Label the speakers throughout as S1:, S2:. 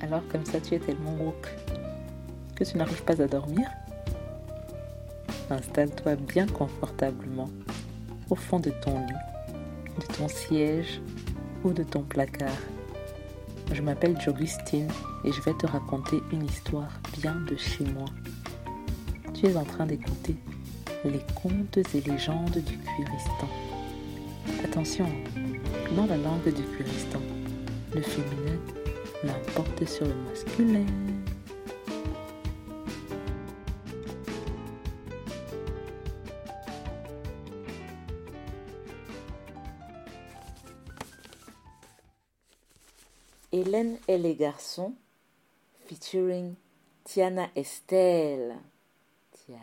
S1: Alors comme ça tu es tellement woke que tu n'arrives pas à dormir Installe-toi bien confortablement au fond de ton lit, de ton siège ou de ton placard. Je m'appelle Jogustine et je vais te raconter une histoire bien de chez moi. Tu es en train d'écouter les contes et légendes du Cuiristan. Attention, dans la langue du Cuiristan, le féminin l'emporte sur le masculin. Hélène et les garçons, featuring Tiana Estelle. Tiana.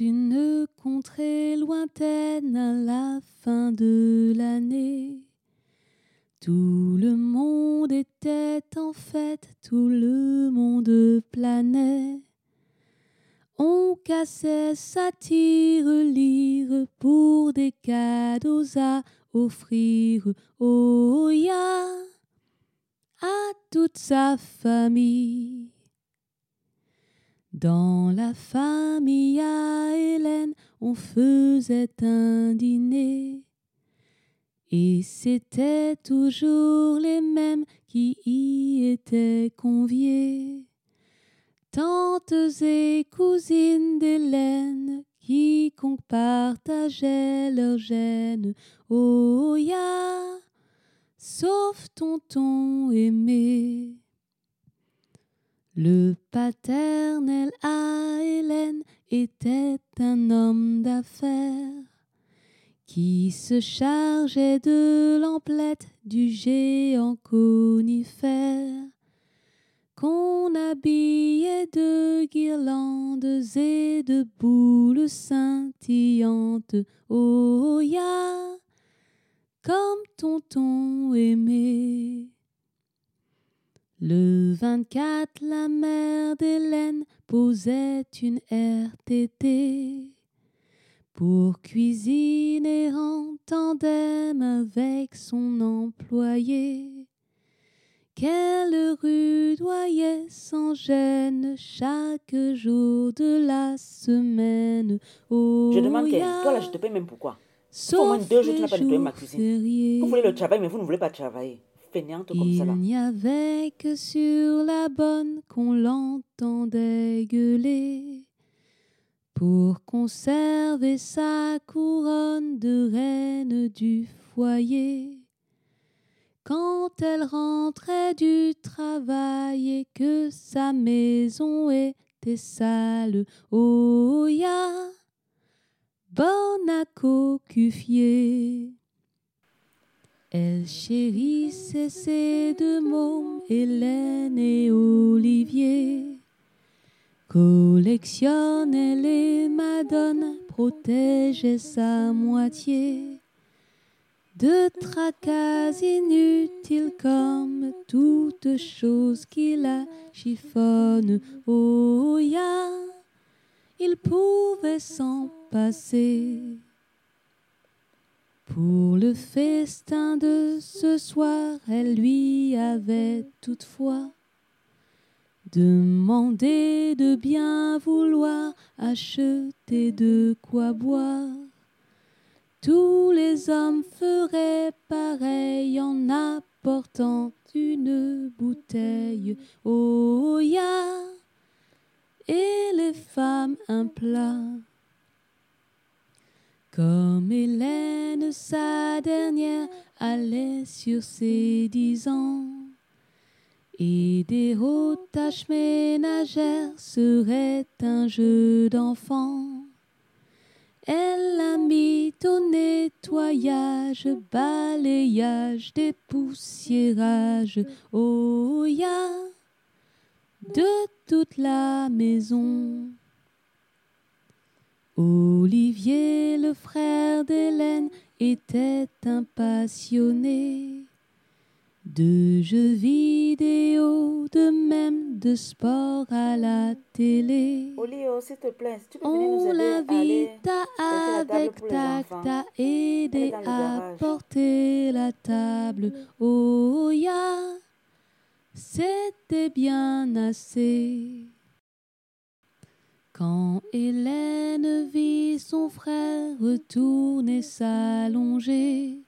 S2: Une contrée lointaine à la fin de l'année, tout le monde était en fête, tout le monde planait. On cassait sa lire pour des cadeaux à offrir au ya à toute sa famille. Dans la famille à Hélène, on faisait un dîner. Et c'était toujours les mêmes qui y étaient conviés. Tantes et cousines d'Hélène, quiconque partageait leur gêne, oh ya, sauf tonton aimé. Le paternel à Hélène était un homme d'affaires qui se chargeait de l'emplette du géant conifère qu'on habillait de guirlandes et de boules scintillantes. Oh ya, comme tonton aimé. Le 24, la mère d'Hélène posait une RTT pour cuisiner en tandem avec son employé. Qu'elle rudoyait sans gêne chaque jour de la semaine. Oh,
S3: je demande qu'elle, toi là, je te paye même pourquoi Sauf au moins deux jours, tu n'as pas nettoyé ma cuisine. Vous voulez le travail, mais vous ne voulez pas travailler.
S2: Il n'y avait que sur la bonne qu'on l'entendait gueuler pour conserver sa couronne de reine du foyer. Quand elle rentrait du travail et que sa maison était sale, oh ya, bonne à cocufier. Elle chérissait ses deux mômes, Hélène et Olivier. Collectionnait les madones, protégeait sa moitié. De tracas inutiles comme toute chose qui la chiffonne. Oh ya, il pouvait s'en passer. Pour le festin de ce soir, elle lui avait toutefois demandé de bien vouloir acheter de quoi boire. Tous les hommes feraient pareil en apportant une bouteille oh ya et les femmes un plat. Comme sa dernière, allait sur ses dix ans, et des hautes tâches ménagères seraient un jeu d'enfant. Elle a mis au nettoyage, balayage, dépoussiérage, oh ya, de toute la maison. Olivier, le frère d'Hélène, était un passionné de jeux vidéo, de même de sport à la télé.
S3: Olio, s'il te plaît, tu peux venir nous aider à aller avec tac,
S2: t'a aidé à porter la table. Oh ya, c'était bien assez. Quand Hélène vit son frère retourner s'allonger,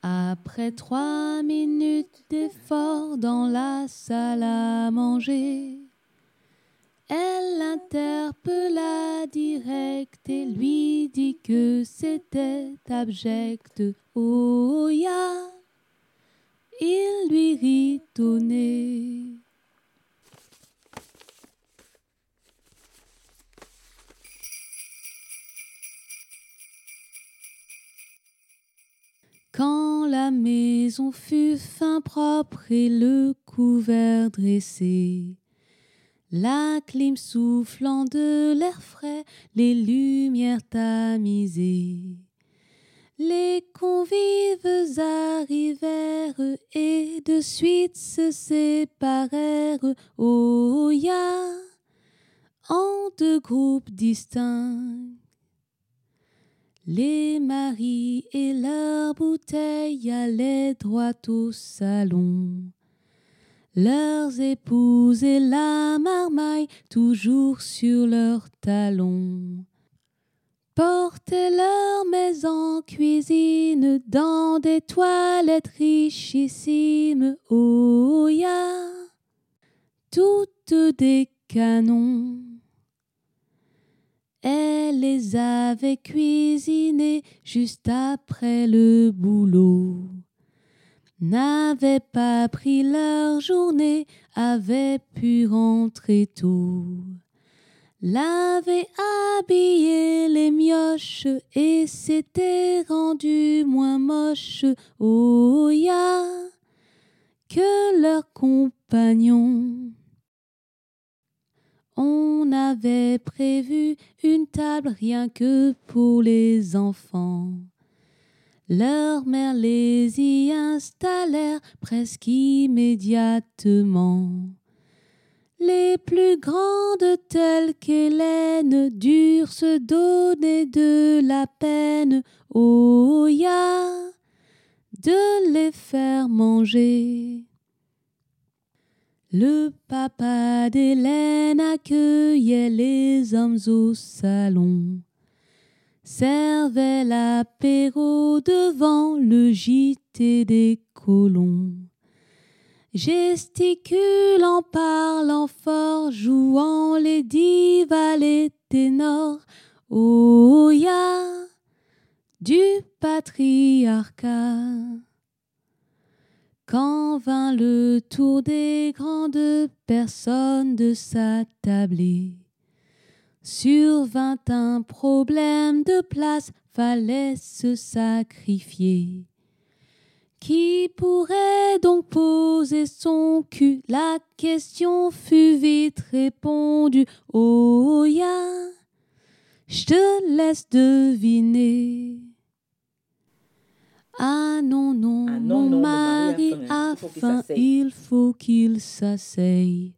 S2: après trois minutes d'effort dans la salle à manger, elle l'interpella direct et lui dit que c'était abject. Oh ya, il lui rit au nez. Quand la maison fut fin propre et le couvert dressé, la clim soufflant de l'air frais, les lumières tamisées. Les convives arrivèrent et de suite se séparèrent, oh ya, en deux groupes distincts. Les maris et leurs bouteilles allaient droit au salon. Leurs épouses et la marmaille toujours sur leurs talons portaient leurs mets en cuisine dans des toilettes richissimes. Oh ya, toutes des canons. Elle les avait cuisinées juste après le boulot. N'avaient pas pris leur journée, avaient pu rentrer tôt. L'avait habillé les mioches et s'était rendu moins moche, oh ya, que leurs compagnons. On avait prévu une table rien que pour les enfants. Leurs mères les y installèrent presque immédiatement. Les plus grandes telles qu'Hélène durent se donner de la peine, oh ya, de les faire manger. Le papa d'Hélène accueillait les hommes au salon, servait l'apéro devant le gîte des colons. Gesticulant, parlant fort, jouant les divas, les ténors, oh ya, du patriarcat. Quand vint le tour des grandes personnes de s'attabler, survint un problème de place, fallait se sacrifier. Qui pourrait donc poser son cul? La question fut vite répondue. Oh ya, je te laisse deviner. Ah non, non, ah mon mari a faim, il faut qu'il s'asseye.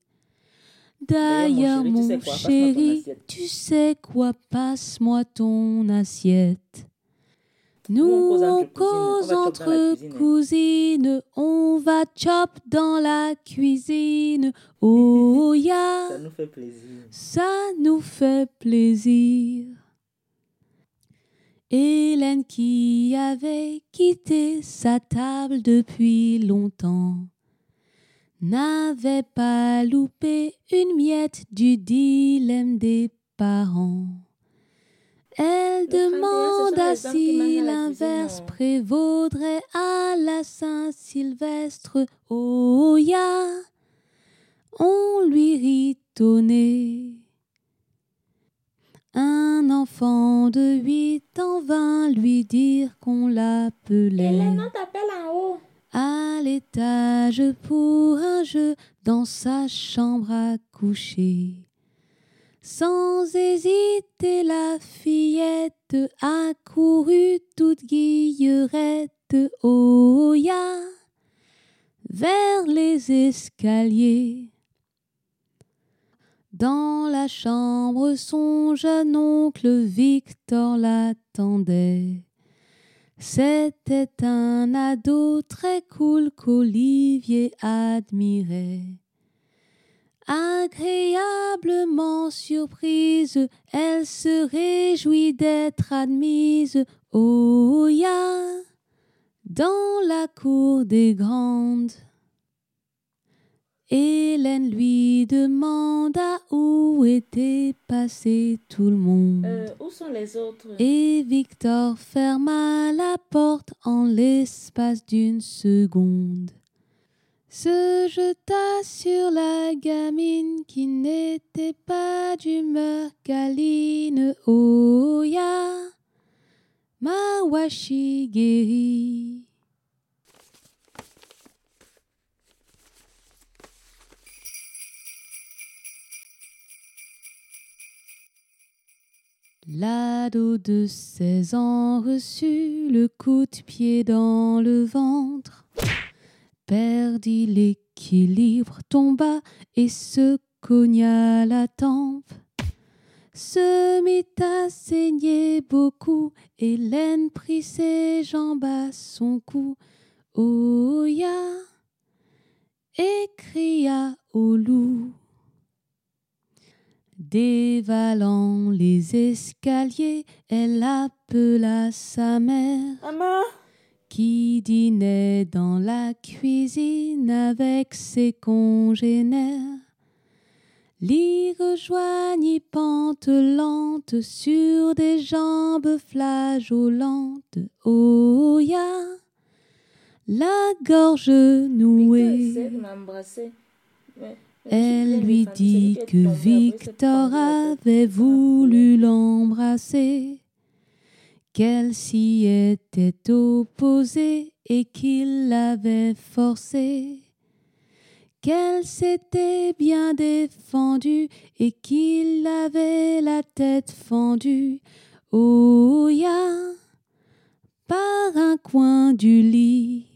S2: D'ailleurs, mon chéri, tu sais quoi, passe-moi ton assiette. Nous, on cause entre cousines, on va chop dans la cuisine. Oh ya,
S3: ça nous fait plaisir.
S2: Ça nous fait plaisir. Hélène qui avait quitté sa table depuis longtemps n'avait pas loupé une miette du dilemme des parents. Elle demanda si l'inverse prévaudrait à la Saint-Sylvestre. Oh ya, on lui rit au nez. Un enfant de huit ans vint lui dire qu'on l'appelait.
S3: Hélène, en haut.
S2: À l'étage pour un jeu dans sa chambre à coucher. Sans hésiter, la fillette accourut toute guillerette. Oh ya, vers les escaliers. Dans la chambre, son jeune oncle Victor l'attendait. C'était un ado très cool qu'Olivier admirait. Agréablement surprise, elle se réjouit d'être admise. Oh ya, dans la cour des grandes. Hélène lui demanda où était passé tout le monde.
S3: Euh, où sont les autres?
S2: Et Victor ferma la porte en l'espace d'une seconde. Se jeta sur la gamine qui n'était pas d'humeur câline. Oh ya, ma L'ado de 16 ans reçut le coup de pied dans le ventre, perdit l'équilibre, tomba et se cogna la tempe. Se mit à saigner beaucoup, Hélène prit ses jambes à son cou. Oh ya, et cria au loup. Dévalant les escaliers, elle appela sa mère,
S3: Maman?
S2: Qui dînait dans la cuisine avec ses congénères. L'y rejoignit pantelante sur des jambes flageolantes. Oh ya, la gorge nouée. Elle lui dit que Victor avait voulu l'embrasser, qu'elle s'y était opposée et qu'il l'avait forcée, qu'elle s'était bien défendue et qu'il avait la tête fendue. Oh ya, par un coin du lit.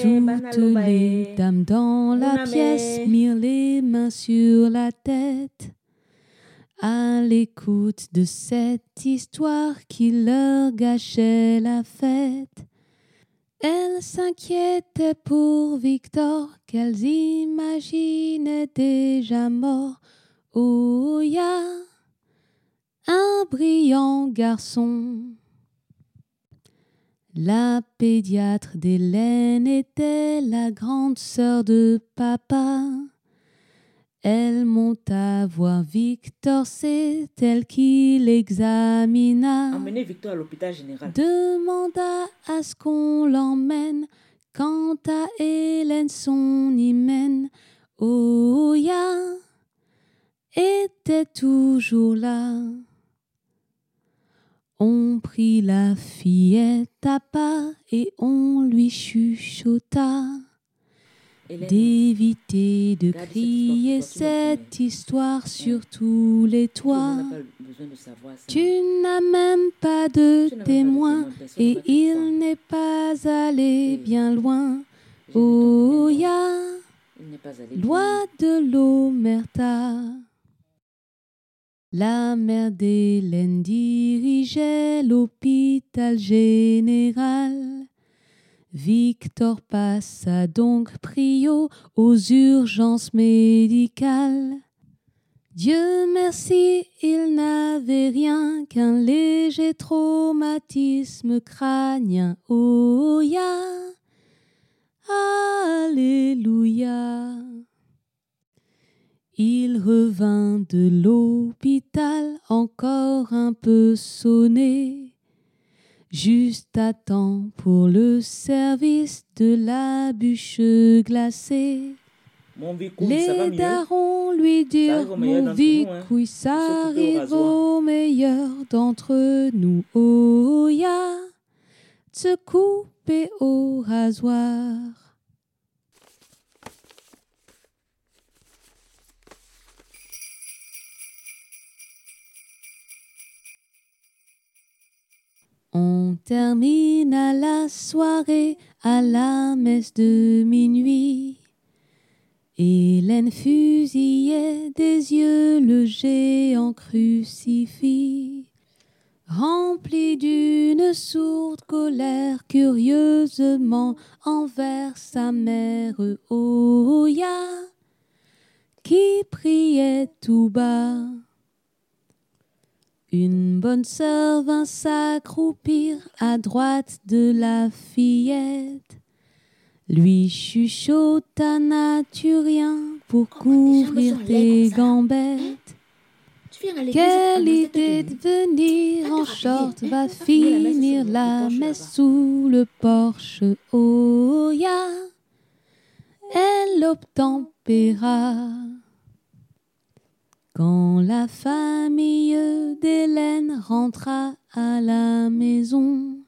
S2: Toutes les dames dans la pièce mirent les mains sur la tête à l'écoute de cette histoire qui leur gâchait la fête. Elles s'inquiétaient pour Victor qu'elles imaginaient déjà mort. Oh ya, un brillant garçon. La pédiatre d'Hélène était la grande sœur de papa. Elle monta voir Victor, c'est elle qui l'examina.
S3: Emmenez Victor à l'hôpital général.
S2: Demanda à ce qu'on l'emmène. Quant à Hélène, son hymen, oh ya, était toujours là. On prit la fillette à pas et on lui chuchota. D'éviter de crier cette histoire sur tous les toits. Tu n'as même pas de témoin et il n'est pas allé bien loin. Oh ya, loi de l'omerta. La mère d'Hélène dirigeait l'hôpital général. Victor passa donc prio aux urgences médicales. Dieu merci, il n'avait rien qu'un léger traumatisme crânien. Oh Alléluia. Il revint de l'hôpital encore un peu sonné, juste à temps pour le service de la bûche glacée.
S3: Mon vicouille, ça va
S2: Les
S3: mieux?
S2: darons lui dirent, mon
S3: nous, hein.
S2: vicouille, ça arrive au meilleur d'entre nous. Oh ya, de se couper au rasoir.
S4: On termina la soirée à la messe de minuit. Hélène fusillait des yeux le géant crucifix, rempli d'une sourde colère curieusement envers sa mère Oya, qui priait tout bas. Une bonne sœur vint s'accroupir à droite de la fillette, lui chuchota naturien pour oh, couvrir tes gambettes. Quelle idée de venir en short va finir la messe sous le porche. Oh ya, elle obtempéra. Quand la famille d'Hélène rentra à la maison,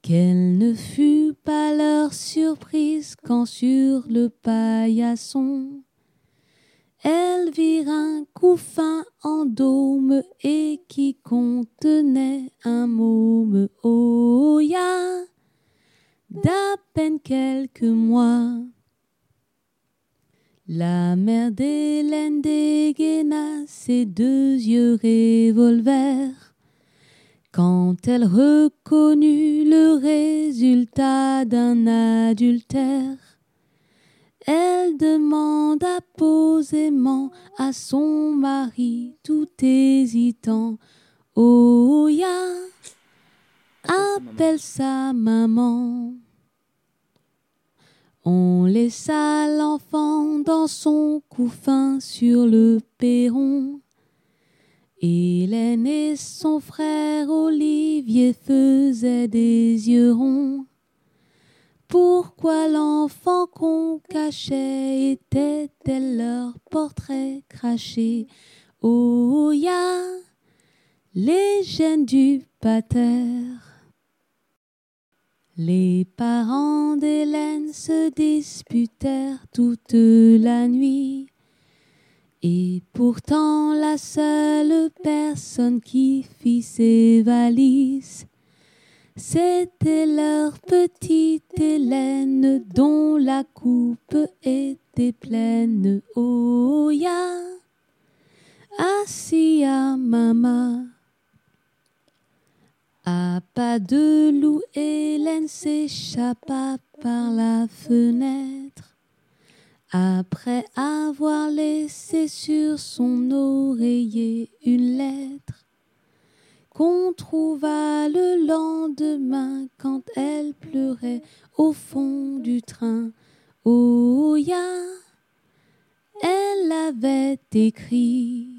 S4: quelle ne fut pas leur surprise quand sur le paillasson, elles virent un couffin en dôme et qui contenait un môme. Oh ya, d'à peine quelques mois. La mère d'Hélène dégaina ses deux yeux revolver quand elle reconnut le résultat d'un adultère. Elle demanda posément à son mari tout hésitant Oh ya, appelle sa maman. On laissa l'enfant dans son couffin sur le perron. Hélène et son frère Olivier faisaient des yeux ronds. Pourquoi l'enfant qu'on cachait était-elle leur portrait craché? Oh ya, les gènes du pater. Les parents d'Hélène se disputèrent toute la nuit, et pourtant la seule personne qui fit ses valises, c'était leur petite Hélène dont la coupe était pleine. Oh ya, assis. À pas de loup, Hélène s'échappa par la fenêtre. Après avoir laissé sur son oreiller une lettre qu'on trouva le lendemain quand elle pleurait au fond du train. Oh ya, elle avait écrit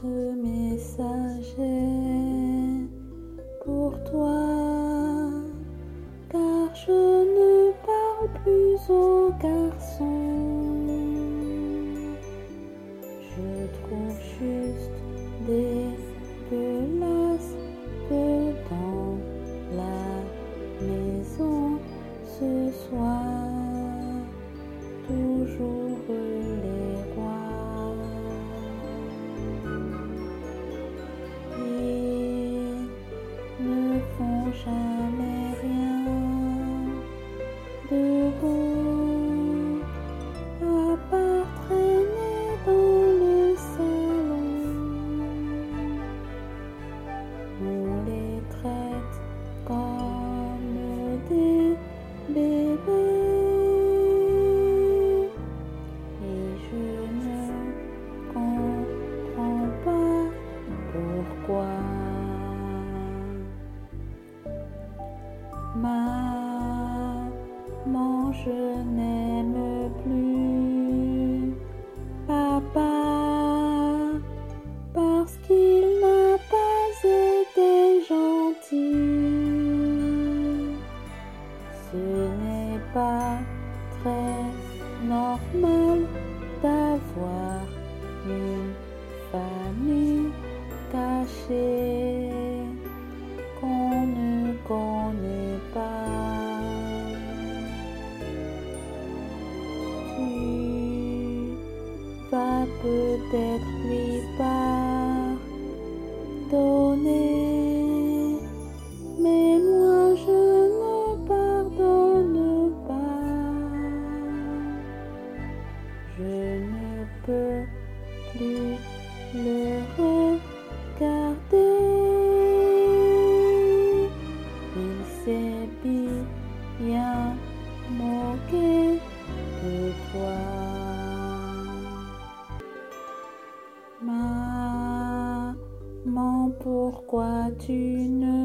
S2: Ce message est pour toi, pourquoi tu ne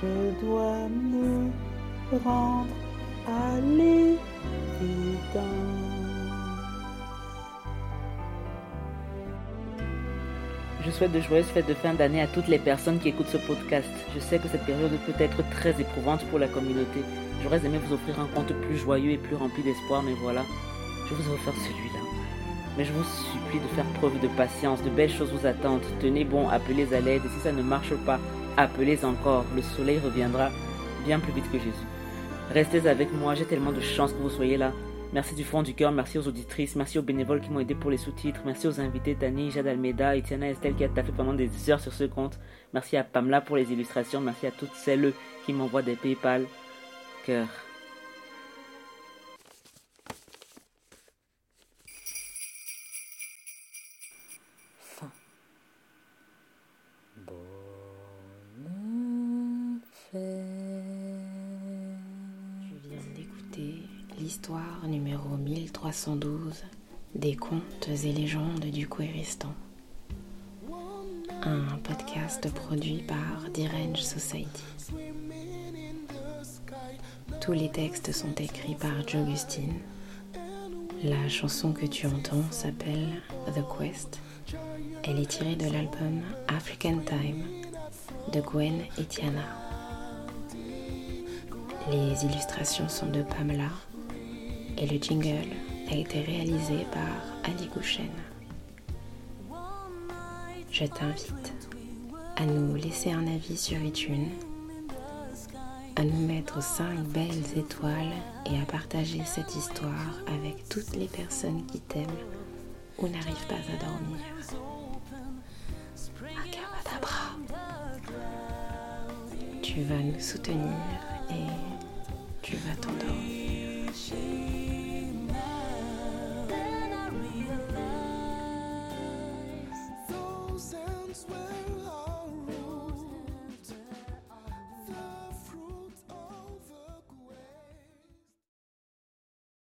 S2: Je dois me rendre
S1: à. Je souhaite de joyeuses fêtes de fin d'année à toutes les personnes qui écoutent ce podcast. Je sais que cette période peut être très éprouvante pour la communauté. J'aurais aimé vous offrir un conte plus joyeux et plus rempli d'espoir, mais voilà, je vous ai celui-là. Mais je vous supplie de faire preuve de patience, de belles choses vous attendent. Tenez bon, appelez à l'aide, et si ça ne marche pas, appelez encore. Le soleil reviendra bien plus vite que Jésus. Restez avec moi, j'ai tellement de chance que vous soyez là. Merci du fond du cœur, merci aux auditrices, merci aux bénévoles qui m'ont aidé pour les sous-titres, merci aux invités Tani, Jade Almeida, Etienne Estelle qui a taffé pendant des heures sur ce compte, merci à Pamela pour les illustrations, merci à toutes celles qui m'envoient des PayPal. Cœur.
S5: Numéro 1312 des contes et légendes du Kouéristan. Un podcast produit par Dirange Society. Tous les textes sont écrits par Jogustine. La chanson que tu entends s'appelle The Quest. Elle est tirée de l'album African Time de Gwen et Tiana. Les illustrations sont de Pamela et le jingle a été réalisé par Ali Gouchen. Je t'invite à nous laisser un avis sur iTunes, à nous mettre 5 belles étoiles et à partager cette histoire avec toutes les personnes qui t'aiment ou n'arrivent pas à dormir. Tu vas nous soutenir et tu vas t'endormir.